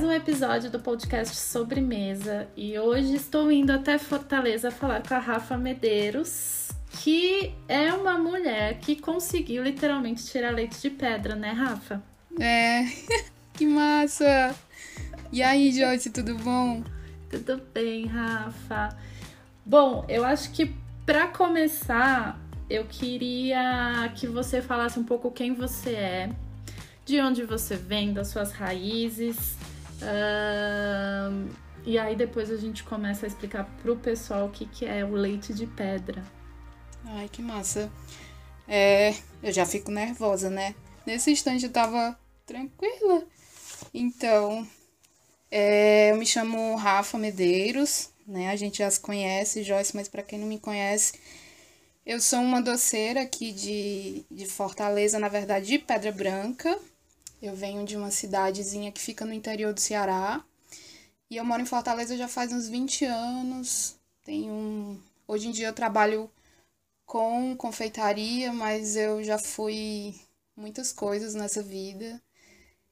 mais um episódio do podcast Sobremesa e hoje estou indo até Fortaleza falar com a Rafa Medeiros, que é uma mulher que conseguiu literalmente tirar leite de pedra, né, Rafa? É, que massa! E aí, Joyce, tudo bom? Tudo bem, Rafa. Bom, eu acho que para começar, eu queria que você falasse um pouco quem você é, de onde você vem, das suas raízes. Uh, e aí depois a gente começa a explicar pro pessoal o que, que é o leite de pedra. Ai, que massa. É, eu já fico nervosa, né? Nesse instante eu tava tranquila. Então, é, eu me chamo Rafa Medeiros, né? A gente já se conhece, Joyce, mas para quem não me conhece, eu sou uma doceira aqui de, de Fortaleza, na verdade, de Pedra Branca. Eu venho de uma cidadezinha que fica no interior do Ceará. E eu moro em Fortaleza já faz uns 20 anos. Tenho um... Hoje em dia eu trabalho com confeitaria, mas eu já fui muitas coisas nessa vida.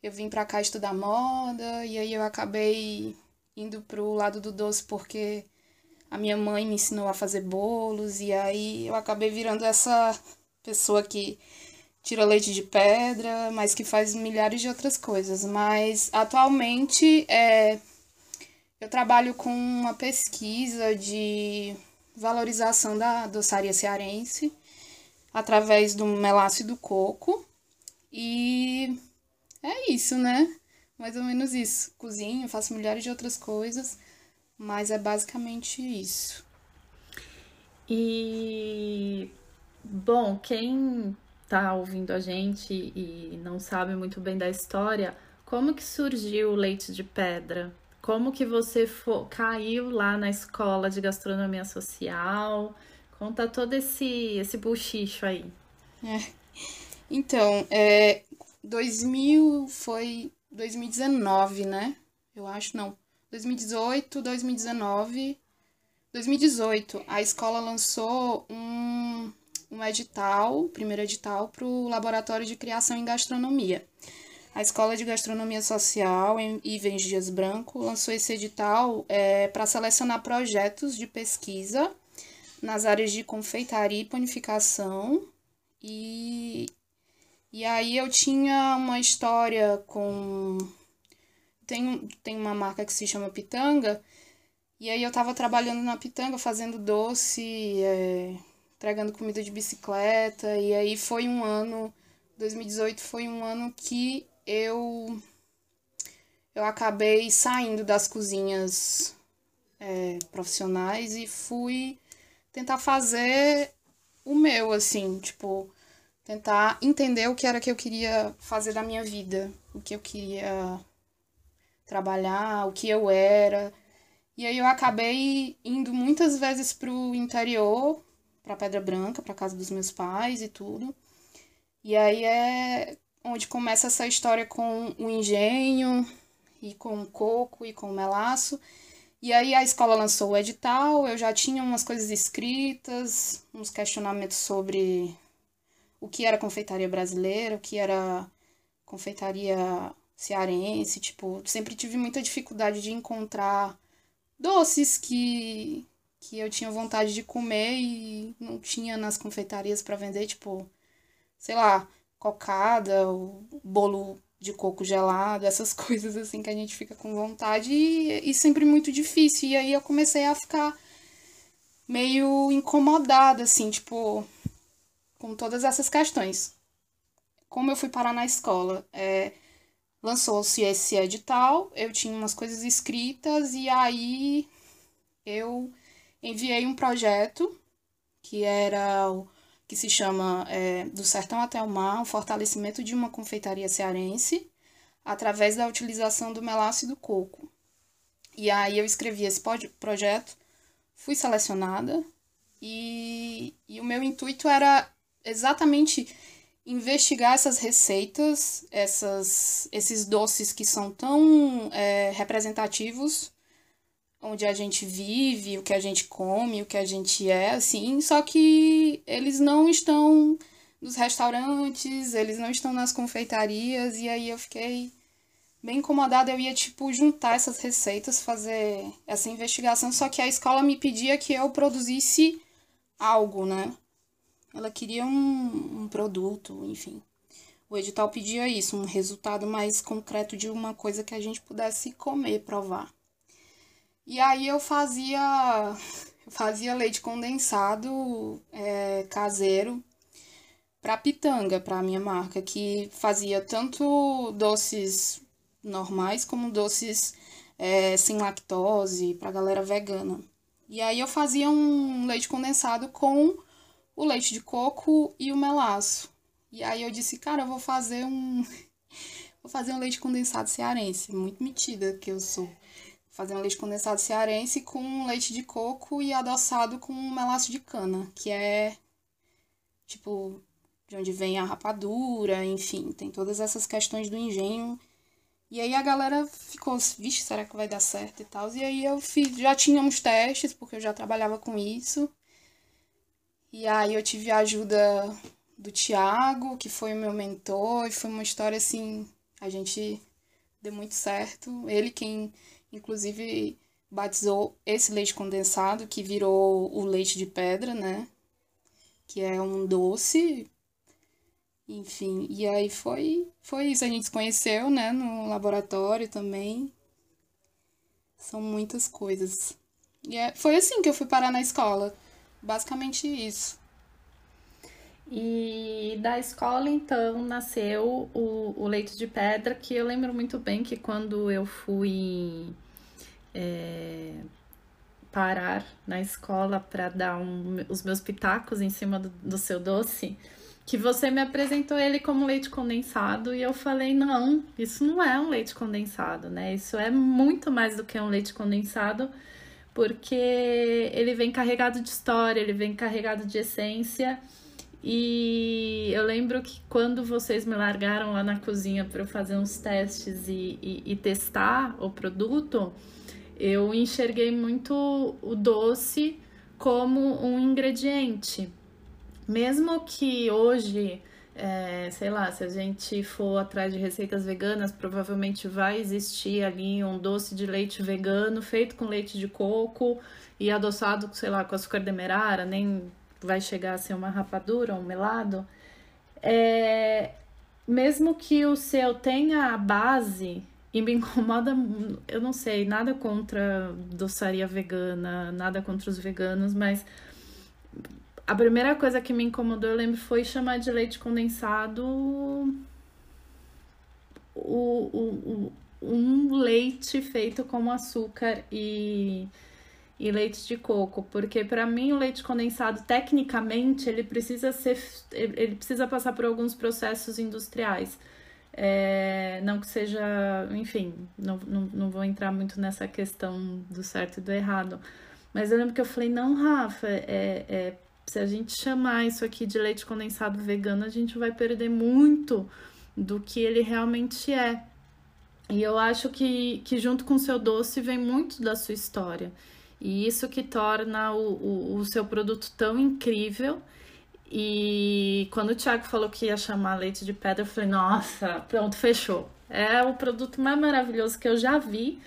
Eu vim para cá estudar moda e aí eu acabei indo pro lado do doce porque a minha mãe me ensinou a fazer bolos e aí eu acabei virando essa pessoa que tira leite de pedra, mas que faz milhares de outras coisas. Mas atualmente é, eu trabalho com uma pesquisa de valorização da doçaria cearense através do melaço do coco. E é isso, né? Mais ou menos isso. Cozinho, faço milhares de outras coisas, mas é basicamente isso. E bom, quem tá ouvindo a gente e não sabe muito bem da história, como que surgiu o leite de pedra? Como que você for, caiu lá na escola de gastronomia social? Conta todo esse, esse buchicho aí. É. Então, é, 2000 foi 2019, né? Eu acho, não. 2018, 2019. 2018, a escola lançou um, um edital, primeiro edital, para o Laboratório de Criação em Gastronomia. A Escola de Gastronomia Social, em Ivens Dias Branco, lançou esse edital é, para selecionar projetos de pesquisa nas áreas de confeitaria e panificação. E, e aí eu tinha uma história com. Tem, tem uma marca que se chama Pitanga, e aí eu estava trabalhando na Pitanga, fazendo doce, é, entregando comida de bicicleta, e aí foi um ano. 2018 foi um ano que eu eu acabei saindo das cozinhas é, profissionais e fui tentar fazer o meu, assim, tipo, tentar entender o que era que eu queria fazer da minha vida, o que eu queria trabalhar, o que eu era. E aí eu acabei indo muitas vezes pro interior, pra Pedra Branca, pra casa dos meus pais e tudo. E aí é onde começa essa história com o engenho e com o coco e com o melaço. E aí a escola lançou o edital, eu já tinha umas coisas escritas, uns questionamentos sobre o que era confeitaria brasileira, o que era confeitaria cearense, tipo, sempre tive muita dificuldade de encontrar doces que que eu tinha vontade de comer e não tinha nas confeitarias para vender, tipo, sei lá, cocada, bolo de coco gelado, essas coisas assim que a gente fica com vontade e, e sempre muito difícil. E aí eu comecei a ficar meio incomodada, assim, tipo, com todas essas questões. Como eu fui parar na escola? É, Lançou-se esse edital, eu tinha umas coisas escritas e aí eu enviei um projeto que era o que se chama é, Do Sertão até o Mar, o fortalecimento de uma confeitaria cearense, através da utilização do e do coco. E aí eu escrevi esse projeto, fui selecionada, e, e o meu intuito era exatamente investigar essas receitas, essas, esses doces que são tão é, representativos onde a gente vive, o que a gente come, o que a gente é, assim, só que eles não estão nos restaurantes, eles não estão nas confeitarias, e aí eu fiquei bem incomodada, eu ia, tipo, juntar essas receitas, fazer essa investigação, só que a escola me pedia que eu produzisse algo, né? Ela queria um, um produto, enfim. O edital pedia isso, um resultado mais concreto de uma coisa que a gente pudesse comer, provar. E aí eu fazia, fazia leite condensado é, caseiro para pitanga, para minha marca, que fazia tanto doces normais como doces é, sem lactose para galera vegana. E aí eu fazia um leite condensado com o leite de coco e o melaço. E aí eu disse, cara, eu vou fazer um vou fazer um leite condensado cearense, muito metida que eu sou. Fazer um leite condensado cearense com leite de coco e adoçado com melaço de cana, que é tipo de onde vem a rapadura, enfim, tem todas essas questões do engenho e aí a galera ficou, vixe, será que vai dar certo e tal? E aí eu fiz, já tínhamos testes, porque eu já trabalhava com isso. E aí eu tive a ajuda do Tiago, que foi o meu mentor, e foi uma história assim, a gente deu muito certo. Ele quem, inclusive, batizou esse leite condensado, que virou o leite de pedra, né? Que é um doce enfim, e aí foi, foi isso. A gente se conheceu, né, no laboratório também. São muitas coisas. E é, foi assim que eu fui parar na escola. Basicamente isso. E da escola, então, nasceu o, o Leite de Pedra, que eu lembro muito bem que quando eu fui é, parar na escola para dar um, os meus pitacos em cima do, do seu doce, que você me apresentou ele como leite condensado e eu falei: não, isso não é um leite condensado, né? Isso é muito mais do que um leite condensado, porque ele vem carregado de história, ele vem carregado de essência. E eu lembro que quando vocês me largaram lá na cozinha para eu fazer uns testes e, e, e testar o produto, eu enxerguei muito o doce como um ingrediente. Mesmo que hoje, é, sei lá, se a gente for atrás de receitas veganas, provavelmente vai existir ali um doce de leite vegano feito com leite de coco e adoçado, sei lá, com açúcar demerara, nem vai chegar a ser uma rapadura, um melado. É, mesmo que o seu tenha a base, e me incomoda, eu não sei, nada contra doçaria vegana, nada contra os veganos, mas a primeira coisa que me incomodou, eu lembro, foi chamar de leite condensado o, o, o, um leite feito com açúcar e, e leite de coco, porque para mim o leite condensado, tecnicamente, ele precisa ser, ele precisa passar por alguns processos industriais. É, não que seja, enfim, não, não, não vou entrar muito nessa questão do certo e do errado. Mas eu lembro que eu falei, não, Rafa, é, é se a gente chamar isso aqui de leite condensado vegano, a gente vai perder muito do que ele realmente é. E eu acho que, que junto com o seu doce vem muito da sua história. E isso que torna o, o, o seu produto tão incrível. E quando o Thiago falou que ia chamar leite de pedra, eu falei, nossa, pronto, fechou. É o produto mais maravilhoso que eu já vi.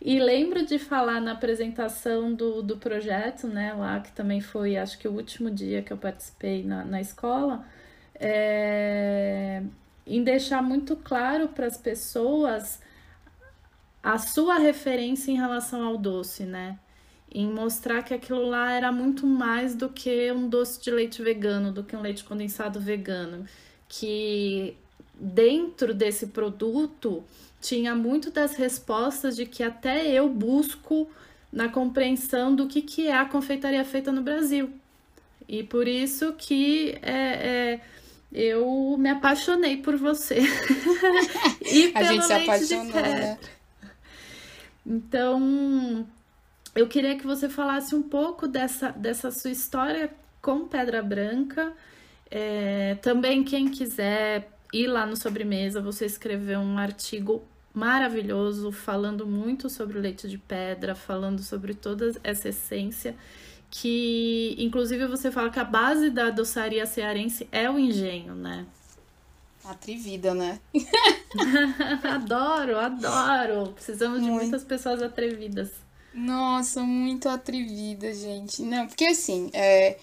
E lembro de falar na apresentação do, do projeto, né, lá que também foi, acho que o último dia que eu participei na, na escola, é, em deixar muito claro para as pessoas a sua referência em relação ao doce, né? Em mostrar que aquilo lá era muito mais do que um doce de leite vegano, do que um leite condensado vegano. Que dentro desse produto tinha muito das respostas de que até eu busco na compreensão do que, que é a confeitaria feita no Brasil. E por isso que é, é eu me apaixonei por você. e a gente se apaixonou, né? Então, eu queria que você falasse um pouco dessa, dessa sua história com Pedra Branca. É, também, quem quiser ir lá no Sobremesa, você escreveu um artigo maravilhoso, falando muito sobre o leite de pedra, falando sobre toda essa essência, que inclusive você fala que a base da doçaria cearense é o engenho, né? Atrevida, né? adoro, adoro. Precisamos de muito. muitas pessoas atrevidas. Nossa, muito atrevida, gente. Não, porque assim, é...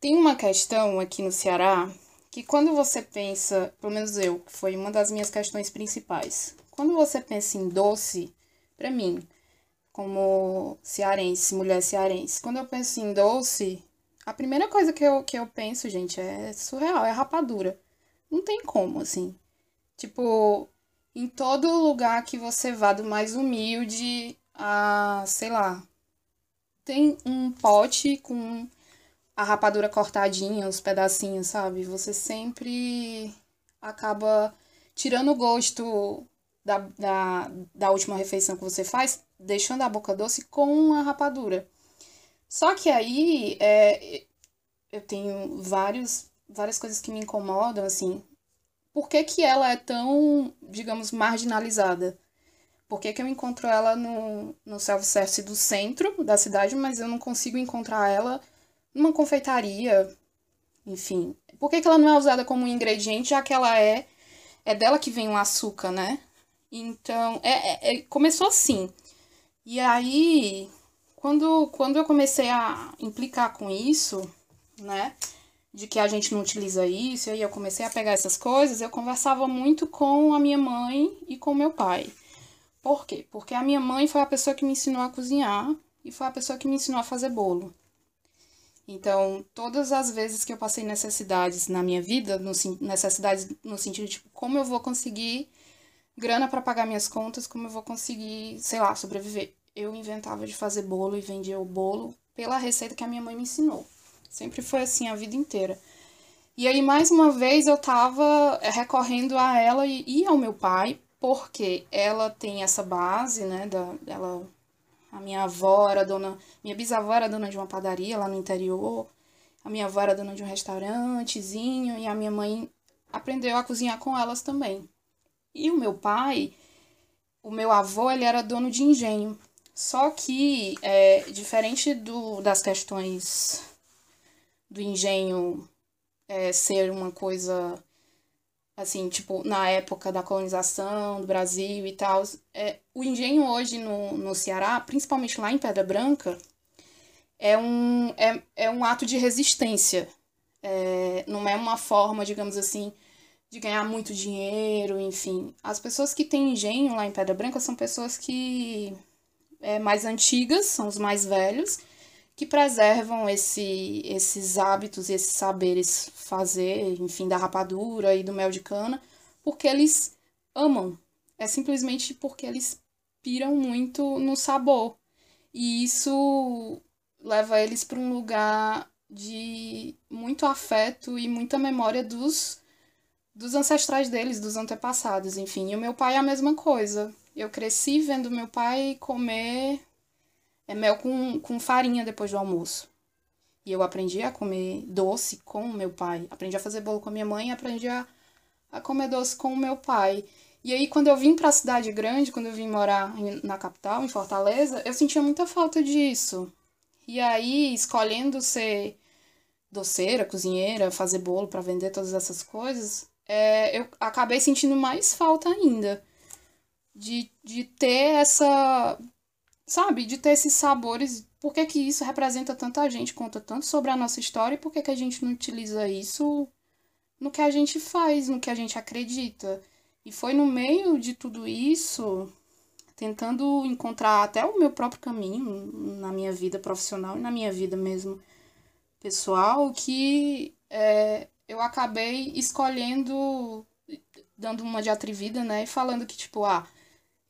tem uma questão aqui no Ceará que quando você pensa, pelo menos eu, que foi uma das minhas questões principais, quando você pensa em doce, para mim, como cearense, mulher cearense, quando eu penso em doce, a primeira coisa que eu, que eu penso, gente, é surreal, é rapadura. Não tem como, assim. Tipo, em todo lugar que você vá, do mais humilde a, sei lá, tem um pote com a rapadura cortadinha, os pedacinhos, sabe? Você sempre acaba tirando o gosto da, da, da última refeição que você faz, deixando a boca doce com a rapadura. Só que aí é, eu tenho vários, várias coisas que me incomodam, assim. Por que, que ela é tão, digamos, marginalizada? Por que, que eu encontro ela no, no self-service do centro da cidade, mas eu não consigo encontrar ela numa confeitaria, enfim. Por que, que ela não é usada como ingrediente, já que ela é. É dela que vem o açúcar, né? Então, é, é, é, começou assim. E aí, quando, quando eu comecei a implicar com isso, né? De que a gente não utiliza isso, e aí eu comecei a pegar essas coisas, eu conversava muito com a minha mãe e com meu pai. Por quê? Porque a minha mãe foi a pessoa que me ensinou a cozinhar e foi a pessoa que me ensinou a fazer bolo. Então, todas as vezes que eu passei necessidades na minha vida, no, necessidades no sentido de tipo, como eu vou conseguir grana para pagar minhas contas, como eu vou conseguir, sei lá, sobreviver. Eu inventava de fazer bolo e vendia o bolo pela receita que a minha mãe me ensinou. Sempre foi assim a vida inteira. E aí, mais uma vez, eu tava recorrendo a ela e, e ao meu pai, porque ela tem essa base, né, da, ela a minha avó era dona, minha bisavó era dona de uma padaria lá no interior. A minha avó era dona de um restaurantezinho e a minha mãe aprendeu a cozinhar com elas também. E o meu pai, o meu avô, ele era dono de engenho. Só que, é, diferente do, das questões do engenho é, ser uma coisa assim, tipo, na época da colonização do Brasil e tal. É, o engenho hoje no, no Ceará, principalmente lá em Pedra Branca, é um, é, é um ato de resistência. É, não é uma forma, digamos assim, de ganhar muito dinheiro, enfim. As pessoas que têm engenho lá em Pedra Branca são pessoas que é mais antigas, são os mais velhos, que preservam esse, esses hábitos, esses saberes fazer, enfim, da rapadura e do mel de cana, porque eles amam. É simplesmente porque eles piram muito no sabor. E isso leva eles para um lugar de muito afeto e muita memória dos, dos ancestrais deles, dos antepassados, enfim. E o meu pai é a mesma coisa. Eu cresci vendo meu pai comer é mel com, com farinha depois do almoço. E eu aprendi a comer doce com meu pai. Aprendi a fazer bolo com a minha mãe e aprendi a, a comer doce com o meu pai. E aí, quando eu vim para a cidade grande, quando eu vim morar na capital, em Fortaleza, eu sentia muita falta disso. E aí, escolhendo ser doceira, cozinheira, fazer bolo para vender todas essas coisas, é, eu acabei sentindo mais falta ainda de, de ter essa sabe, de ter esses sabores. Por que, que isso representa tanta gente, conta tanto sobre a nossa história e por que, que a gente não utiliza isso no que a gente faz, no que a gente acredita. E foi no meio de tudo isso, tentando encontrar até o meu próprio caminho na minha vida profissional e na minha vida mesmo pessoal, que é, eu acabei escolhendo, dando uma de atrevida, né? E falando que, tipo, ah,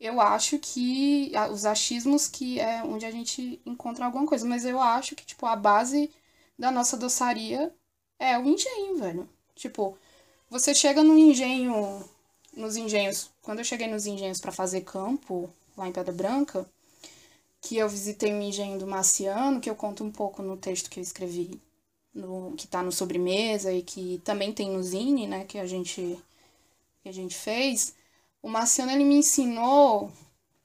eu acho que os achismos que é onde a gente encontra alguma coisa, mas eu acho que tipo a base da nossa doçaria é o engenho, velho. Tipo, você chega no engenho, nos engenhos, quando eu cheguei nos engenhos para fazer campo lá em Pedra Branca, que eu visitei o engenho do Marciano, que eu conto um pouco no texto que eu escrevi, no, que tá no sobremesa e que também tem no Zine, né, que a gente que a gente fez o Marciano ele me ensinou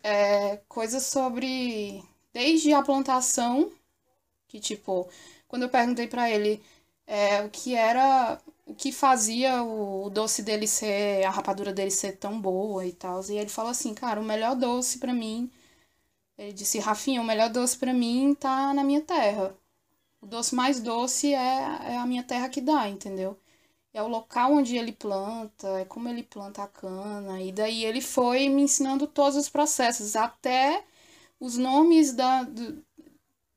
é, coisas sobre desde a plantação, que tipo, quando eu perguntei para ele é, o que era. O que fazia o doce dele ser. a rapadura dele ser tão boa e tal. E ele falou assim, cara, o melhor doce para mim. Ele disse, Rafinha, o melhor doce para mim tá na minha terra. O doce mais doce é, é a minha terra que dá, entendeu? É o local onde ele planta, é como ele planta a cana. E daí ele foi me ensinando todos os processos, até os nomes da, do,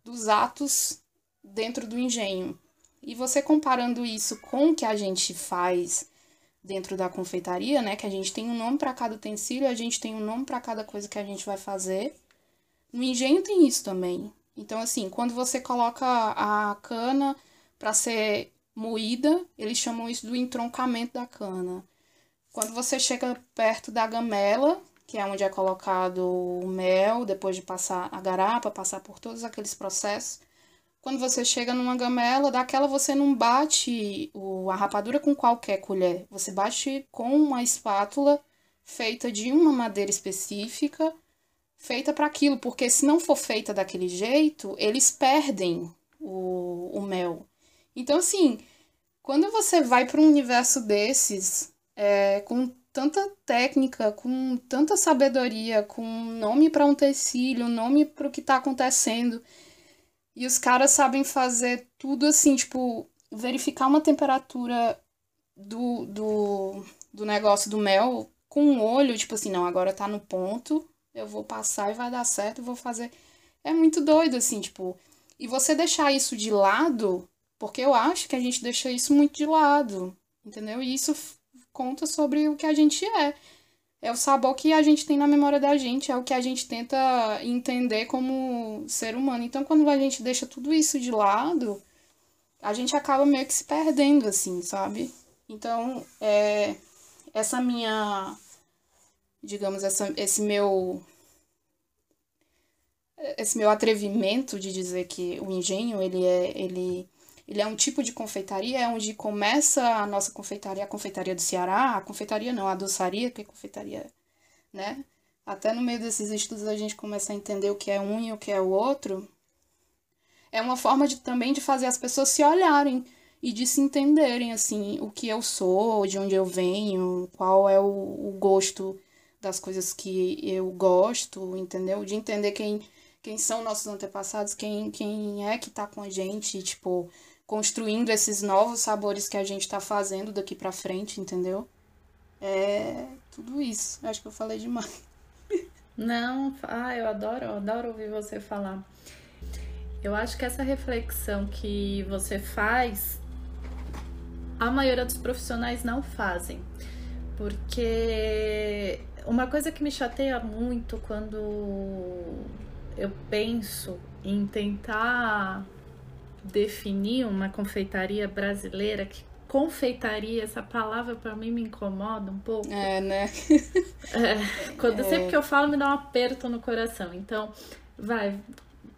dos atos dentro do engenho. E você comparando isso com o que a gente faz dentro da confeitaria, né? Que a gente tem um nome para cada utensílio, a gente tem um nome para cada coisa que a gente vai fazer. No engenho tem isso também. Então, assim, quando você coloca a cana para ser moída, eles chamam isso do entroncamento da cana. Quando você chega perto da gamela, que é onde é colocado o mel, depois de passar a garapa, passar por todos aqueles processos, quando você chega numa gamela, daquela você não bate o, a rapadura com qualquer colher. Você bate com uma espátula feita de uma madeira específica, feita para aquilo, porque se não for feita daquele jeito, eles perdem o, o mel. Então, assim, quando você vai para um universo desses, é, com tanta técnica, com tanta sabedoria, com nome para um tecido, nome para o que está acontecendo e os caras sabem fazer tudo assim, tipo, verificar uma temperatura do, do, do negócio do mel com um olho, tipo assim, não, agora tá no ponto, eu vou passar e vai dar certo, vou fazer. É muito doido, assim, tipo. E você deixar isso de lado, porque eu acho que a gente deixa isso muito de lado, entendeu? E isso conta sobre o que a gente é é o sabor que a gente tem na memória da gente, é o que a gente tenta entender como ser humano. Então, quando a gente deixa tudo isso de lado, a gente acaba meio que se perdendo, assim, sabe? Então, é, essa minha, digamos, essa, esse meu esse meu atrevimento de dizer que o engenho ele é ele ele é um tipo de confeitaria, é onde começa a nossa confeitaria, a confeitaria do Ceará, a confeitaria não, a doçaria, que é confeitaria, né? Até no meio desses estudos a gente começa a entender o que é um e o que é o outro. É uma forma de também de fazer as pessoas se olharem e de se entenderem, assim, o que eu sou, de onde eu venho, qual é o, o gosto das coisas que eu gosto, entendeu? De entender quem, quem são nossos antepassados, quem, quem é que tá com a gente, tipo, construindo esses novos sabores que a gente está fazendo daqui para frente, entendeu? É tudo isso. Acho que eu falei demais. Não, ah, eu adoro, eu adoro ouvir você falar. Eu acho que essa reflexão que você faz, a maioria dos profissionais não fazem. Porque uma coisa que me chateia muito quando eu penso em tentar definir uma confeitaria brasileira que confeitaria, essa palavra para mim me incomoda um pouco. É, né? é, quando, é. Sempre que eu falo, me dá um aperto no coração. Então, vai,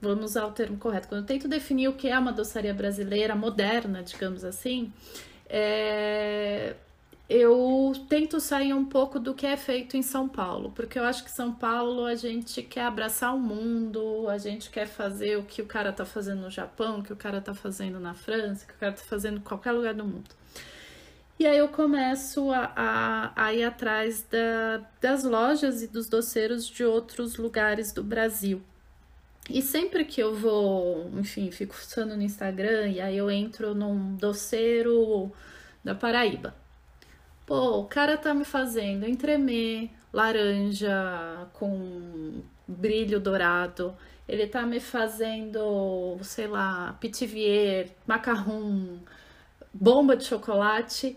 vamos usar o termo correto. Quando eu tento definir o que é uma doçaria brasileira moderna, digamos assim, é, eu tento sair um pouco do que é feito em São Paulo, porque eu acho que São Paulo a gente quer abraçar o mundo, a gente quer fazer o que o cara tá fazendo no Japão, o que o cara tá fazendo na França, o que o cara tá fazendo em qualquer lugar do mundo. E aí eu começo a, a, a ir atrás da, das lojas e dos doceiros de outros lugares do Brasil. E sempre que eu vou, enfim, fico fuçando no Instagram e aí eu entro num doceiro da Paraíba Pô, o cara tá me fazendo entremê, laranja com brilho dourado. Ele tá me fazendo, sei lá, pitivier, macarrão, bomba de chocolate.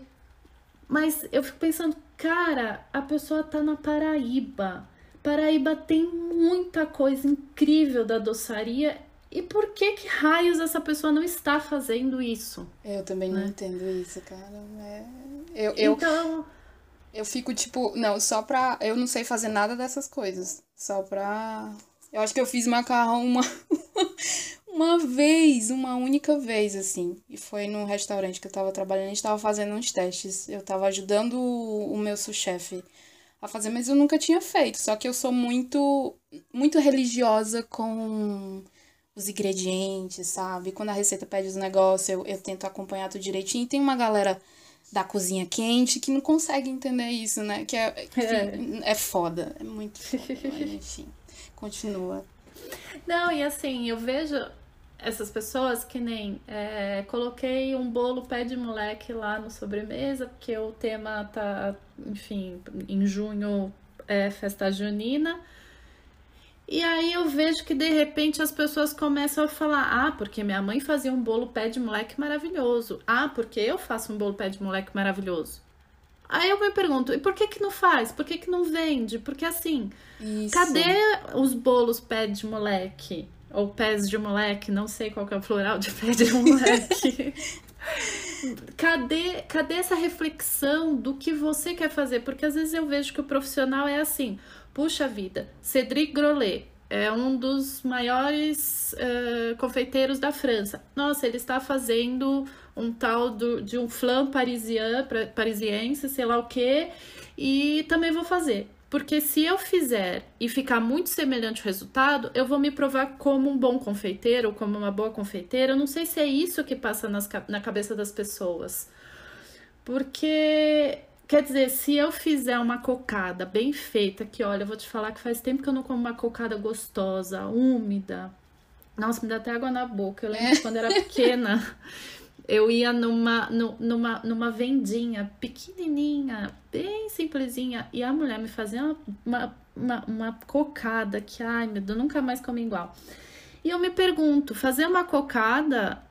Mas eu fico pensando, cara, a pessoa tá na Paraíba. Paraíba tem muita coisa incrível da doçaria. E por que que raios essa pessoa não está fazendo isso? Eu também né? não entendo isso, cara. É eu, eu, então... eu fico tipo, não, só pra. Eu não sei fazer nada dessas coisas. Só pra. Eu acho que eu fiz macarrão uma, uma vez, uma única vez, assim. E foi num restaurante que eu tava trabalhando, a gente tava fazendo uns testes. Eu tava ajudando o, o meu sous-chefe a fazer, mas eu nunca tinha feito. Só que eu sou muito, muito religiosa com os ingredientes, sabe? Quando a receita pede os negócios, eu, eu tento acompanhar tudo direitinho. E tem uma galera da cozinha quente que não consegue entender isso, né? Que é, que é. é foda, é muito foda. Mas, enfim, continua. Não, e assim, eu vejo essas pessoas que nem é, coloquei um bolo pé de moleque lá no sobremesa, porque o tema tá, enfim, em junho é festa junina. E aí eu vejo que de repente as pessoas começam a falar: ah, porque minha mãe fazia um bolo pé de moleque maravilhoso. Ah, porque eu faço um bolo pé de moleque maravilhoso. Aí eu me pergunto, e por que que não faz? Por que que não vende? Porque assim, Isso. cadê os bolos pé de moleque? Ou pés de moleque, não sei qual é o plural de pé de moleque. cadê, cadê essa reflexão do que você quer fazer? Porque às vezes eu vejo que o profissional é assim, puxa vida, Cédric Grolet é um dos maiores uh, confeiteiros da França. Nossa, ele está fazendo um tal do, de um flan parisian, parisiense, sei lá o que, e também vou fazer. Porque se eu fizer e ficar muito semelhante ao resultado, eu vou me provar como um bom confeiteiro como uma boa confeiteira. Eu não sei se é isso que passa nas, na cabeça das pessoas. Porque, quer dizer, se eu fizer uma cocada bem feita, que olha, eu vou te falar que faz tempo que eu não como uma cocada gostosa, úmida. Nossa, me dá até água na boca. Eu lembro é. quando era pequena. eu ia numa, numa, numa vendinha pequenininha, bem simplesinha, e a mulher me fazia uma, uma, uma cocada que, ai meu Deus, nunca mais comi igual. E eu me pergunto, fazer uma cocada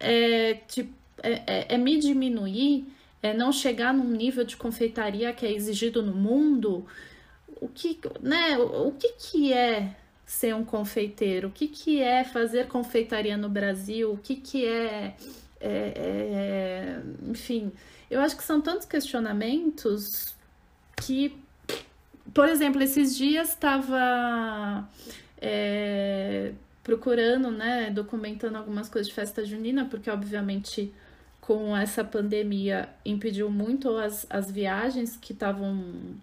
é, tipo, é, é, é me diminuir? É não chegar num nível de confeitaria que é exigido no mundo? O que, né, o, que que é ser um confeiteiro? O que que é fazer confeitaria no Brasil? O que que é é, é, enfim, eu acho que são tantos questionamentos que, por exemplo, esses dias estava é, procurando, né, documentando algumas coisas de festa junina, porque obviamente com essa pandemia impediu muito as, as viagens que estavam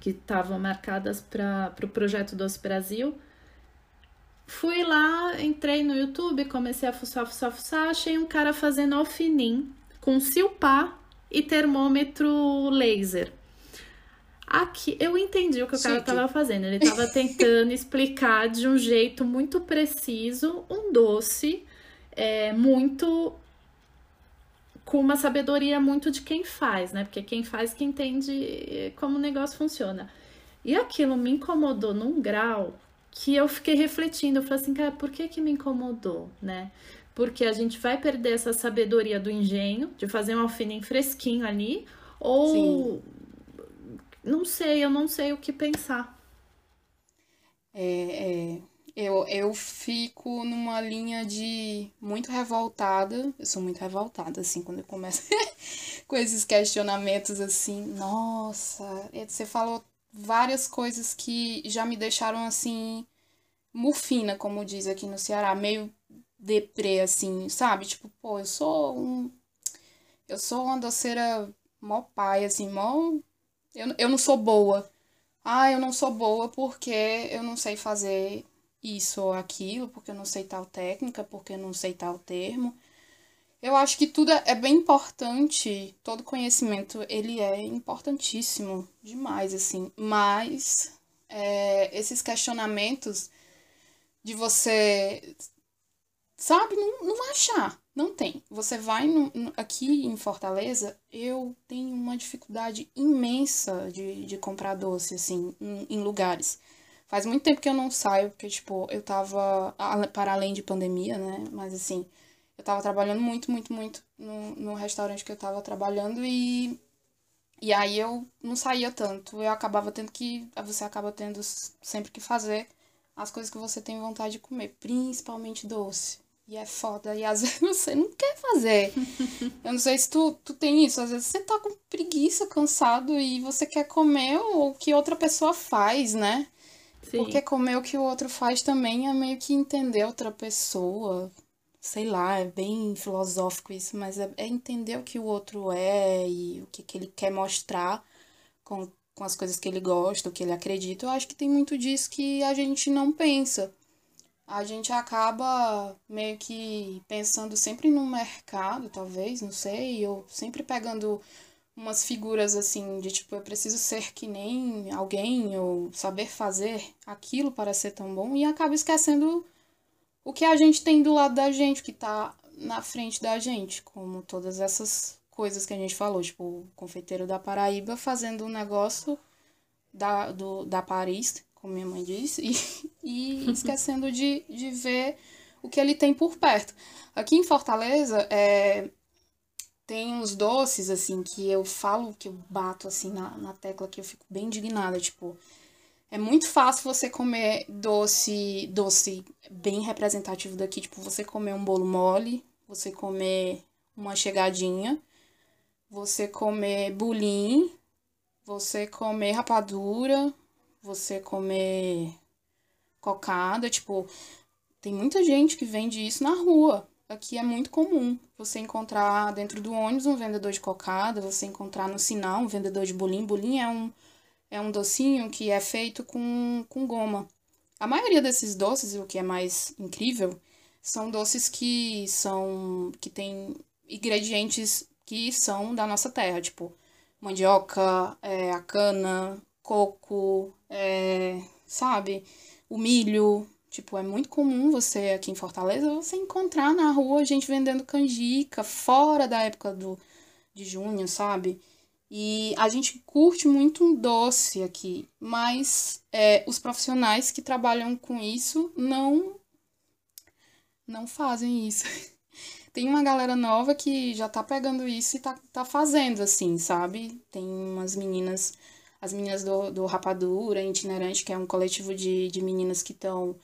que estavam marcadas para o pro projeto Doce Brasil. Fui lá, entrei no YouTube, comecei a fuçar, fuçar, fuçar, achei um cara fazendo alfinim com silpá e termômetro laser. Aqui, eu entendi o que o cara estava fazendo. Ele estava tentando explicar de um jeito muito preciso um doce é, muito com uma sabedoria muito de quem faz, né? Porque quem faz que entende como o negócio funciona. E aquilo me incomodou num grau que eu fiquei refletindo, eu falei assim, cara, por que que me incomodou, né? Porque a gente vai perder essa sabedoria do engenho, de fazer um alfinim fresquinho ali, ou Sim. não sei, eu não sei o que pensar. É, é, eu, eu fico numa linha de muito revoltada. Eu sou muito revoltada, assim, quando eu começo com esses questionamentos assim. Nossa, você falou várias coisas que já me deixaram assim mufina, como diz aqui no Ceará, meio deprê assim, sabe? Tipo, pô, eu sou um eu sou uma doceira mó pai assim, mó eu, eu não sou boa. Ah, eu não sou boa porque eu não sei fazer isso ou aquilo, porque eu não sei tal técnica, porque eu não sei tal termo. Eu acho que tudo é bem importante, todo conhecimento ele é importantíssimo demais, assim, mas é, esses questionamentos de você, sabe, não, não achar, não tem. Você vai no, no, aqui em Fortaleza, eu tenho uma dificuldade imensa de, de comprar doce, assim, em, em lugares. Faz muito tempo que eu não saio, porque, tipo, eu tava para além de pandemia, né, mas assim eu tava trabalhando muito, muito, muito no, no restaurante que eu tava trabalhando e. E aí eu não saía tanto. Eu acabava tendo que. Você acaba tendo sempre que fazer as coisas que você tem vontade de comer, principalmente doce. E é foda. E às vezes você não quer fazer. Eu não sei se tu, tu tem isso. Às vezes você tá com preguiça, cansado e você quer comer o que outra pessoa faz, né? Sim. Porque comer o que o outro faz também é meio que entender outra pessoa sei lá, é bem filosófico isso, mas é, é, entender o que o outro é e o que, que ele quer mostrar com, com as coisas que ele gosta, o que ele acredita. Eu acho que tem muito disso que a gente não pensa. a gente acaba meio que pensando sempre no mercado, talvez, não sei, ou sempre pegando umas figuras assim de tipo, eu preciso ser que nem alguém, ou saber fazer aquilo para ser tão bom, e acaba esquecendo o que a gente tem do lado da gente, que tá na frente da gente, como todas essas coisas que a gente falou, tipo, o confeiteiro da Paraíba fazendo um negócio da, do, da Paris, como minha mãe disse, e, e esquecendo de, de ver o que ele tem por perto. Aqui em Fortaleza, é, tem uns doces, assim, que eu falo, que eu bato, assim, na, na tecla, que eu fico bem indignada, tipo... É muito fácil você comer doce, doce bem representativo daqui, tipo, você comer um bolo mole, você comer uma chegadinha, você comer bulim, você comer rapadura, você comer cocada, tipo, tem muita gente que vende isso na rua. Aqui é muito comum você encontrar dentro do ônibus um vendedor de cocada, você encontrar no sinal um vendedor de bolim. Bolim é um, é um docinho que é feito com, com goma. A maioria desses doces, o que é mais incrível, são doces que são que tem ingredientes que são da nossa terra, tipo mandioca, é, a cana, coco, é, sabe? O milho. Tipo, é muito comum você aqui em Fortaleza você encontrar na rua gente vendendo canjica fora da época do, de junho, sabe? E a gente curte muito um doce aqui, mas é, os profissionais que trabalham com isso não não fazem isso. Tem uma galera nova que já tá pegando isso e tá, tá fazendo, assim, sabe? Tem umas meninas as meninas do, do Rapadura, Itinerante, que é um coletivo de, de meninas que estão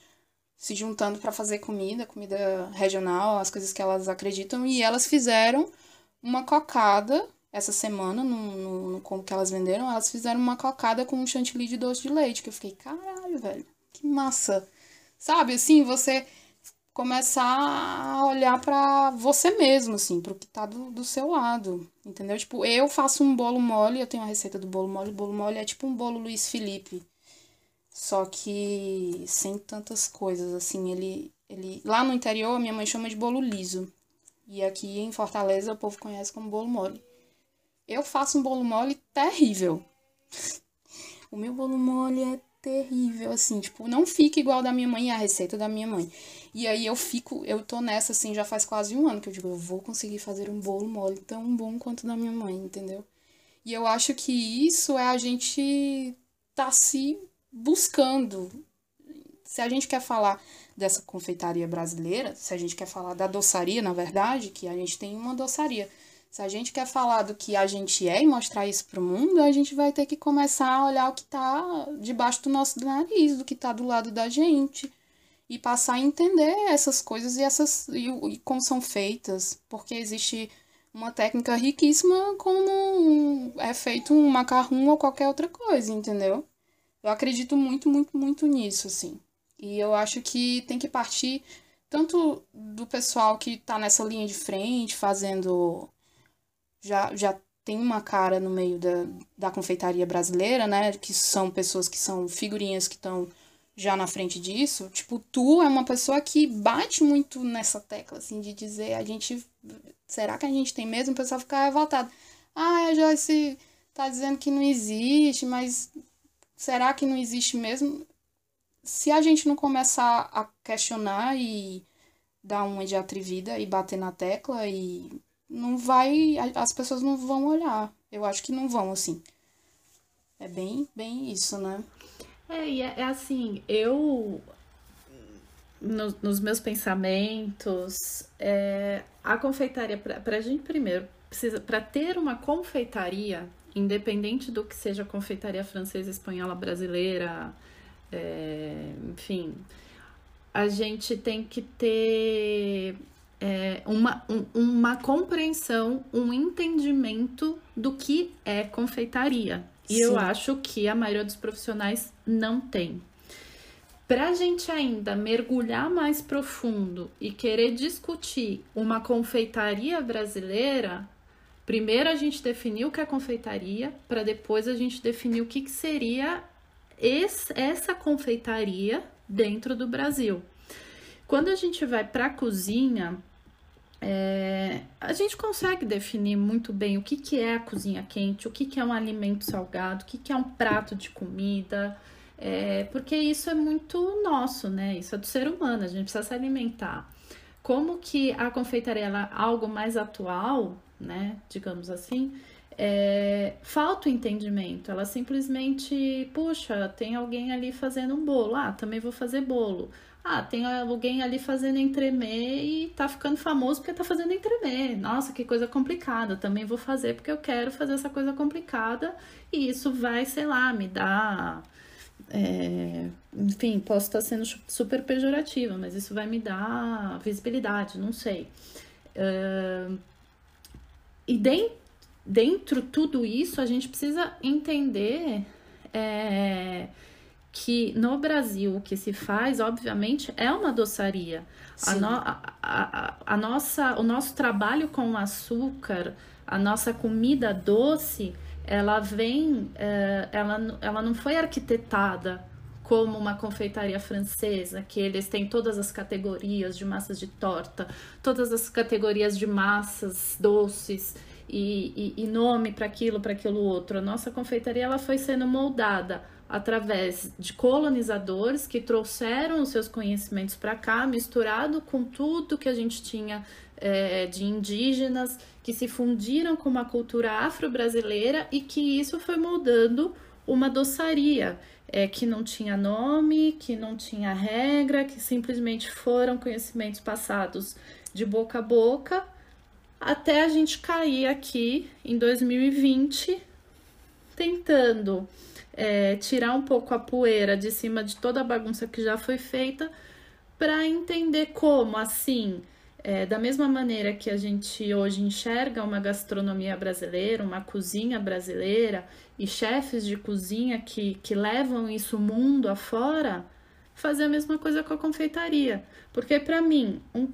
se juntando para fazer comida, comida regional, as coisas que elas acreditam, e elas fizeram uma cocada essa semana, no, no, no como que elas venderam, elas fizeram uma cocada com um chantilly de doce de leite, que eu fiquei, caralho, velho, que massa. Sabe, assim, você começar a olhar para você mesmo, assim, pro que tá do, do seu lado, entendeu? Tipo, eu faço um bolo mole, eu tenho a receita do bolo mole, o bolo mole é tipo um bolo Luiz Felipe, só que sem tantas coisas, assim, ele, ele... Lá no interior, minha mãe chama de bolo liso, e aqui em Fortaleza o povo conhece como bolo mole. Eu faço um bolo mole terrível. o meu bolo mole é terrível, assim, tipo, não fica igual da minha mãe, a receita da minha mãe. E aí eu fico, eu tô nessa, assim, já faz quase um ano que eu digo, eu vou conseguir fazer um bolo mole tão bom quanto da minha mãe, entendeu? E eu acho que isso é a gente tá se buscando. Se a gente quer falar dessa confeitaria brasileira, se a gente quer falar da doçaria, na verdade, que a gente tem uma doçaria se a gente quer falar do que a gente é e mostrar isso para o mundo, a gente vai ter que começar a olhar o que está debaixo do nosso nariz, do que está do lado da gente. E passar a entender essas coisas e, essas, e, e como são feitas. Porque existe uma técnica riquíssima como é feito um macarrão ou qualquer outra coisa, entendeu? Eu acredito muito, muito, muito nisso, assim. E eu acho que tem que partir tanto do pessoal que está nessa linha de frente, fazendo já, já tem uma cara no meio da, da confeitaria brasileira, né? Que são pessoas que são figurinhas que estão já na frente disso. Tipo, tu é uma pessoa que bate muito nessa tecla, assim, de dizer, a gente. Será que a gente tem mesmo? O pessoal fica revoltado. Ah, a Joyce tá dizendo que não existe, mas será que não existe mesmo? Se a gente não começar a questionar e dar uma de atrevida e bater na tecla e não vai. As pessoas não vão olhar. Eu acho que não vão, assim. É bem, bem isso, né? É, e é, é assim, eu. No, nos meus pensamentos, é, a confeitaria, para a gente primeiro, precisa, para ter uma confeitaria, independente do que seja confeitaria francesa, espanhola, brasileira, é, enfim, a gente tem que ter é, uma, um, uma compreensão, um entendimento do que é confeitaria. E Sim. eu acho que a maioria dos profissionais não tem. Para a gente ainda mergulhar mais profundo e querer discutir uma confeitaria brasileira, primeiro a gente definiu o que é confeitaria, para depois a gente definir o que, que seria esse, essa confeitaria dentro do Brasil. Quando a gente vai para a cozinha, é, a gente consegue definir muito bem o que, que é a cozinha quente, o que, que é um alimento salgado, o que, que é um prato de comida, é, porque isso é muito nosso, né? Isso é do ser humano, a gente precisa se alimentar. Como que a confeitaria é algo mais atual, né? Digamos assim, é, falta o entendimento. Ela simplesmente, puxa, tem alguém ali fazendo um bolo. Ah, também vou fazer bolo. Ah, tem alguém ali fazendo entremê e tá ficando famoso porque tá fazendo entremê. Nossa, que coisa complicada. Também vou fazer porque eu quero fazer essa coisa complicada e isso vai, sei lá, me dar. É, enfim, posso estar sendo super pejorativa, mas isso vai me dar visibilidade, não sei. Uh, e dentro, dentro tudo isso, a gente precisa entender. É, que no Brasil o que se faz, obviamente, é uma doçaria. A, no, a, a, a, nossa, o nosso trabalho com açúcar, a nossa comida doce, ela vem, é, ela, ela não foi arquitetada como uma confeitaria francesa, que eles têm todas as categorias de massas de torta, todas as categorias de massas doces e, e, e nome para aquilo, para aquilo outro. A nossa confeitaria ela foi sendo moldada através de colonizadores que trouxeram os seus conhecimentos para cá, misturado com tudo que a gente tinha é, de indígenas que se fundiram com uma cultura afro-brasileira e que isso foi moldando uma doçaria é, que não tinha nome, que não tinha regra, que simplesmente foram conhecimentos passados de boca a boca, até a gente cair aqui em 2020 tentando é, tirar um pouco a poeira de cima de toda a bagunça que já foi feita, para entender como, assim, é, da mesma maneira que a gente hoje enxerga uma gastronomia brasileira, uma cozinha brasileira e chefes de cozinha que, que levam isso mundo afora, fazer a mesma coisa com a confeitaria. Porque para mim, um,